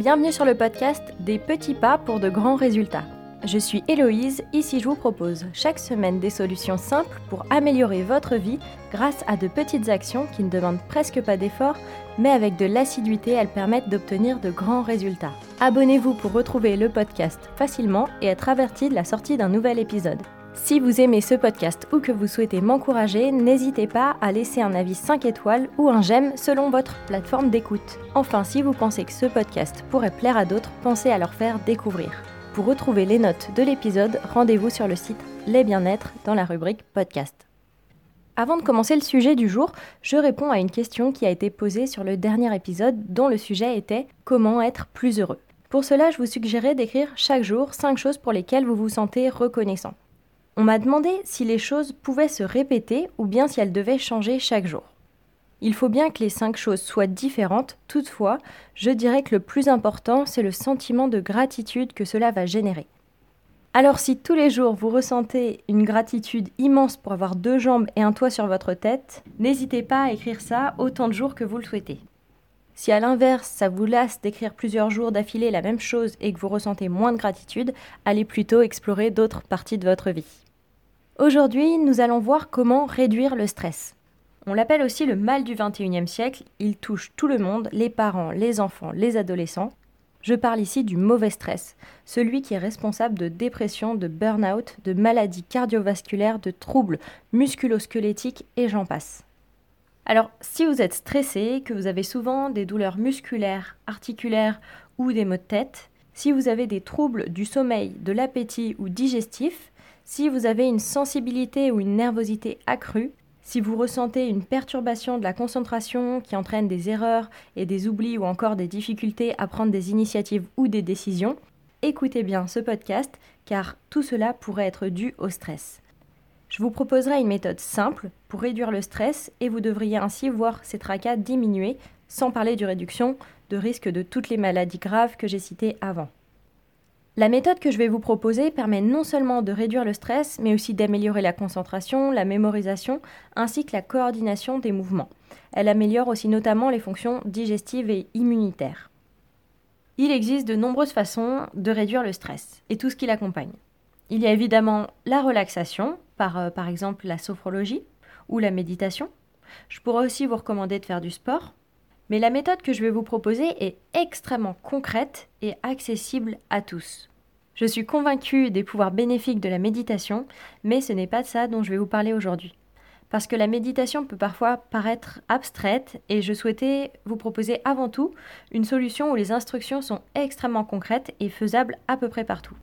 bienvenue sur le podcast Des petits pas pour de grands résultats. Je suis Héloïse, ici je vous propose chaque semaine des solutions simples pour améliorer votre vie grâce à de petites actions qui ne demandent presque pas d'effort, mais avec de l'assiduité elles permettent d'obtenir de grands résultats. Abonnez-vous pour retrouver le podcast facilement et être averti de la sortie d'un nouvel épisode. Si vous aimez ce podcast ou que vous souhaitez m'encourager, n'hésitez pas à laisser un avis 5 étoiles ou un j'aime selon votre plateforme d'écoute. Enfin, si vous pensez que ce podcast pourrait plaire à d'autres, pensez à leur faire découvrir. Pour retrouver les notes de l'épisode, rendez-vous sur le site Les Bien-être dans la rubrique podcast. Avant de commencer le sujet du jour, je réponds à une question qui a été posée sur le dernier épisode dont le sujet était Comment être plus heureux? Pour cela, je vous suggérais d'écrire chaque jour 5 choses pour lesquelles vous vous sentez reconnaissant. On m'a demandé si les choses pouvaient se répéter ou bien si elles devaient changer chaque jour. Il faut bien que les cinq choses soient différentes, toutefois, je dirais que le plus important, c'est le sentiment de gratitude que cela va générer. Alors si tous les jours vous ressentez une gratitude immense pour avoir deux jambes et un toit sur votre tête, n'hésitez pas à écrire ça autant de jours que vous le souhaitez. Si à l'inverse, ça vous lasse d'écrire plusieurs jours d'affilée la même chose et que vous ressentez moins de gratitude, allez plutôt explorer d'autres parties de votre vie. Aujourd'hui, nous allons voir comment réduire le stress. On l'appelle aussi le mal du 21e siècle, il touche tout le monde, les parents, les enfants, les adolescents. Je parle ici du mauvais stress, celui qui est responsable de dépression, de burn-out, de maladies cardiovasculaires, de troubles musculo-squelettiques et j'en passe. Alors, si vous êtes stressé, que vous avez souvent des douleurs musculaires, articulaires ou des maux de tête, si vous avez des troubles du sommeil, de l'appétit ou digestif, si vous avez une sensibilité ou une nervosité accrue, si vous ressentez une perturbation de la concentration qui entraîne des erreurs et des oublis ou encore des difficultés à prendre des initiatives ou des décisions, écoutez bien ce podcast car tout cela pourrait être dû au stress. Je vous proposerai une méthode simple pour réduire le stress et vous devriez ainsi voir ces tracas diminuer sans parler de réduction de risque de toutes les maladies graves que j'ai citées avant. La méthode que je vais vous proposer permet non seulement de réduire le stress, mais aussi d'améliorer la concentration, la mémorisation, ainsi que la coordination des mouvements. Elle améliore aussi notamment les fonctions digestives et immunitaires. Il existe de nombreuses façons de réduire le stress et tout ce qui l'accompagne. Il y a évidemment la relaxation, par euh, par exemple la sophrologie ou la méditation. Je pourrais aussi vous recommander de faire du sport. Mais la méthode que je vais vous proposer est extrêmement concrète et accessible à tous. Je suis convaincue des pouvoirs bénéfiques de la méditation, mais ce n'est pas de ça dont je vais vous parler aujourd'hui. Parce que la méditation peut parfois paraître abstraite et je souhaitais vous proposer avant tout une solution où les instructions sont extrêmement concrètes et faisables à peu près partout.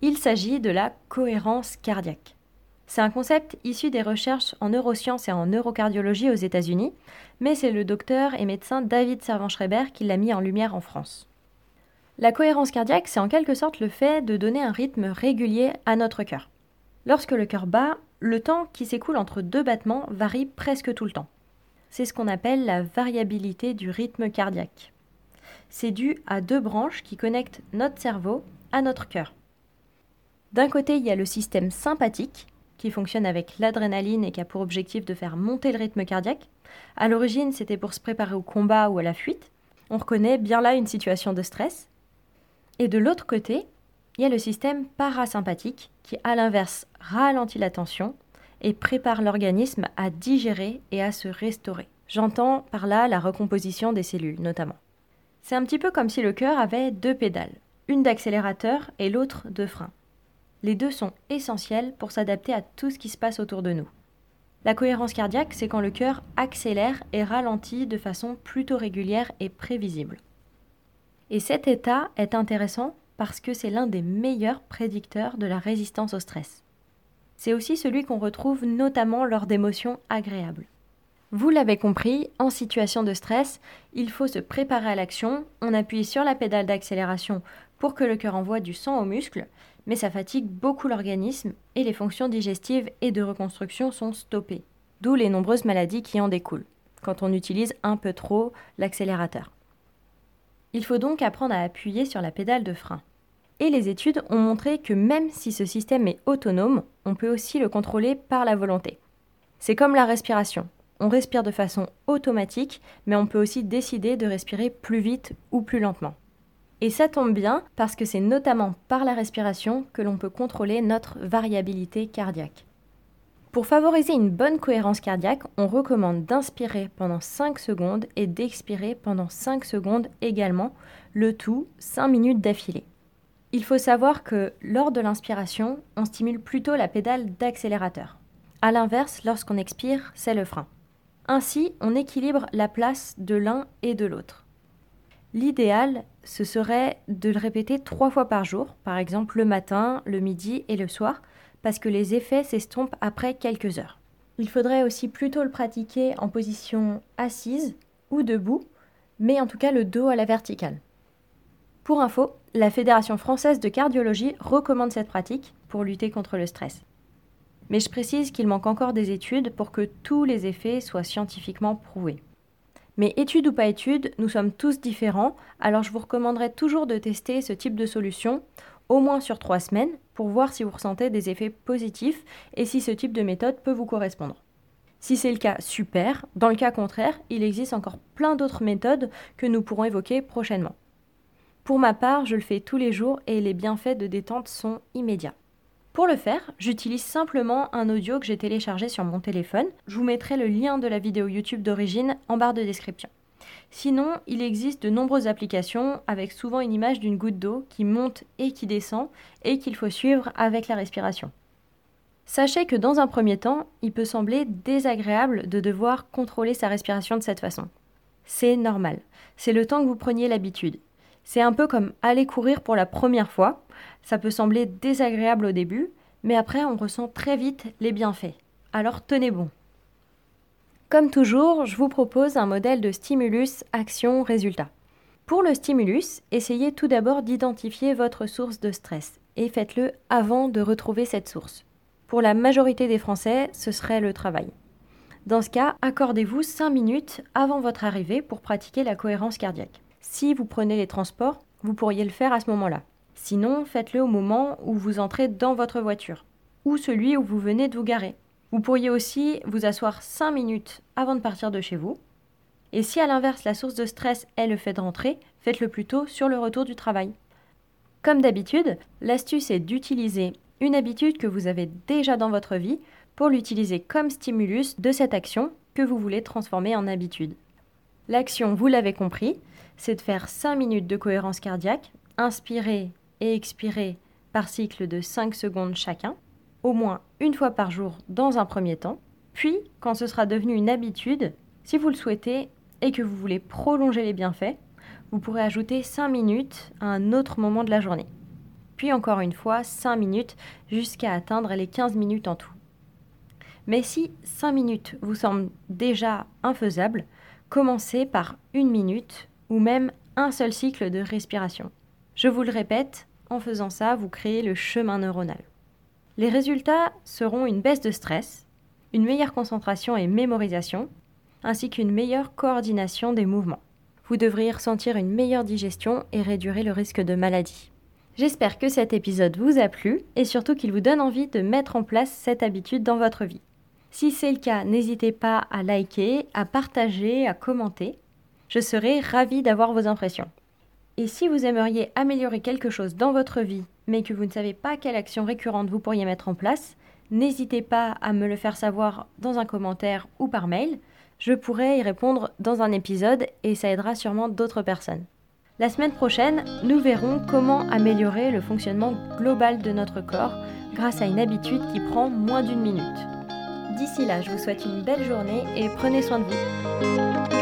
Il s'agit de la cohérence cardiaque. C'est un concept issu des recherches en neurosciences et en neurocardiologie aux États-Unis, mais c'est le docteur et médecin David Servan-Schreiber qui l'a mis en lumière en France. La cohérence cardiaque, c'est en quelque sorte le fait de donner un rythme régulier à notre cœur. Lorsque le cœur bat, le temps qui s'écoule entre deux battements varie presque tout le temps. C'est ce qu'on appelle la variabilité du rythme cardiaque. C'est dû à deux branches qui connectent notre cerveau à notre cœur. D'un côté, il y a le système sympathique, qui fonctionne avec l'adrénaline et qui a pour objectif de faire monter le rythme cardiaque. À l'origine, c'était pour se préparer au combat ou à la fuite. On reconnaît bien là une situation de stress. Et de l'autre côté, il y a le système parasympathique qui, à l'inverse, ralentit la tension et prépare l'organisme à digérer et à se restaurer. J'entends par là la recomposition des cellules notamment. C'est un petit peu comme si le cœur avait deux pédales, une d'accélérateur et l'autre de frein. Les deux sont essentiels pour s'adapter à tout ce qui se passe autour de nous. La cohérence cardiaque, c'est quand le cœur accélère et ralentit de façon plutôt régulière et prévisible. Et cet état est intéressant parce que c'est l'un des meilleurs prédicteurs de la résistance au stress. C'est aussi celui qu'on retrouve notamment lors d'émotions agréables. Vous l'avez compris, en situation de stress, il faut se préparer à l'action, on appuie sur la pédale d'accélération pour que le cœur envoie du sang aux muscles, mais ça fatigue beaucoup l'organisme et les fonctions digestives et de reconstruction sont stoppées, d'où les nombreuses maladies qui en découlent, quand on utilise un peu trop l'accélérateur. Il faut donc apprendre à appuyer sur la pédale de frein. Et les études ont montré que même si ce système est autonome, on peut aussi le contrôler par la volonté. C'est comme la respiration. On respire de façon automatique, mais on peut aussi décider de respirer plus vite ou plus lentement. Et ça tombe bien parce que c'est notamment par la respiration que l'on peut contrôler notre variabilité cardiaque. Pour favoriser une bonne cohérence cardiaque, on recommande d'inspirer pendant 5 secondes et d'expirer pendant 5 secondes également, le tout 5 minutes d'affilée. Il faut savoir que lors de l'inspiration, on stimule plutôt la pédale d'accélérateur. A l'inverse, lorsqu'on expire, c'est le frein. Ainsi, on équilibre la place de l'un et de l'autre. L'idéal, ce serait de le répéter trois fois par jour, par exemple le matin, le midi et le soir, parce que les effets s'estompent après quelques heures. Il faudrait aussi plutôt le pratiquer en position assise ou debout, mais en tout cas le dos à la verticale. Pour info, la Fédération française de cardiologie recommande cette pratique pour lutter contre le stress. Mais je précise qu'il manque encore des études pour que tous les effets soient scientifiquement prouvés. Mais études ou pas études, nous sommes tous différents, alors je vous recommanderais toujours de tester ce type de solution au moins sur trois semaines pour voir si vous ressentez des effets positifs et si ce type de méthode peut vous correspondre. Si c'est le cas, super. Dans le cas contraire, il existe encore plein d'autres méthodes que nous pourrons évoquer prochainement. Pour ma part, je le fais tous les jours et les bienfaits de détente sont immédiats. Pour le faire, j'utilise simplement un audio que j'ai téléchargé sur mon téléphone. Je vous mettrai le lien de la vidéo YouTube d'origine en barre de description. Sinon, il existe de nombreuses applications avec souvent une image d'une goutte d'eau qui monte et qui descend et qu'il faut suivre avec la respiration. Sachez que dans un premier temps, il peut sembler désagréable de devoir contrôler sa respiration de cette façon. C'est normal. C'est le temps que vous preniez l'habitude. C'est un peu comme aller courir pour la première fois. Ça peut sembler désagréable au début, mais après on ressent très vite les bienfaits. Alors tenez bon. Comme toujours, je vous propose un modèle de stimulus action-résultat. Pour le stimulus, essayez tout d'abord d'identifier votre source de stress et faites-le avant de retrouver cette source. Pour la majorité des Français, ce serait le travail. Dans ce cas, accordez-vous 5 minutes avant votre arrivée pour pratiquer la cohérence cardiaque. Si vous prenez les transports, vous pourriez le faire à ce moment-là. Sinon, faites-le au moment où vous entrez dans votre voiture ou celui où vous venez de vous garer. Vous pourriez aussi vous asseoir 5 minutes avant de partir de chez vous. Et si à l'inverse la source de stress est le fait de rentrer, faites-le plutôt sur le retour du travail. Comme d'habitude, l'astuce est d'utiliser une habitude que vous avez déjà dans votre vie pour l'utiliser comme stimulus de cette action que vous voulez transformer en habitude. L'action, vous l'avez compris, c'est de faire 5 minutes de cohérence cardiaque, inspirer et expirer par cycle de 5 secondes chacun au moins une fois par jour dans un premier temps. Puis, quand ce sera devenu une habitude, si vous le souhaitez et que vous voulez prolonger les bienfaits, vous pourrez ajouter 5 minutes à un autre moment de la journée. Puis encore une fois, 5 minutes jusqu'à atteindre les 15 minutes en tout. Mais si 5 minutes vous semblent déjà infaisable, commencez par une minute ou même un seul cycle de respiration. Je vous le répète, en faisant ça, vous créez le chemin neuronal. Les résultats seront une baisse de stress, une meilleure concentration et mémorisation, ainsi qu'une meilleure coordination des mouvements. Vous devriez ressentir une meilleure digestion et réduire le risque de maladie. J'espère que cet épisode vous a plu et surtout qu'il vous donne envie de mettre en place cette habitude dans votre vie. Si c'est le cas, n'hésitez pas à liker, à partager, à commenter. Je serai ravie d'avoir vos impressions. Et si vous aimeriez améliorer quelque chose dans votre vie, mais que vous ne savez pas quelle action récurrente vous pourriez mettre en place, n'hésitez pas à me le faire savoir dans un commentaire ou par mail. Je pourrai y répondre dans un épisode et ça aidera sûrement d'autres personnes. La semaine prochaine, nous verrons comment améliorer le fonctionnement global de notre corps grâce à une habitude qui prend moins d'une minute. D'ici là, je vous souhaite une belle journée et prenez soin de vous.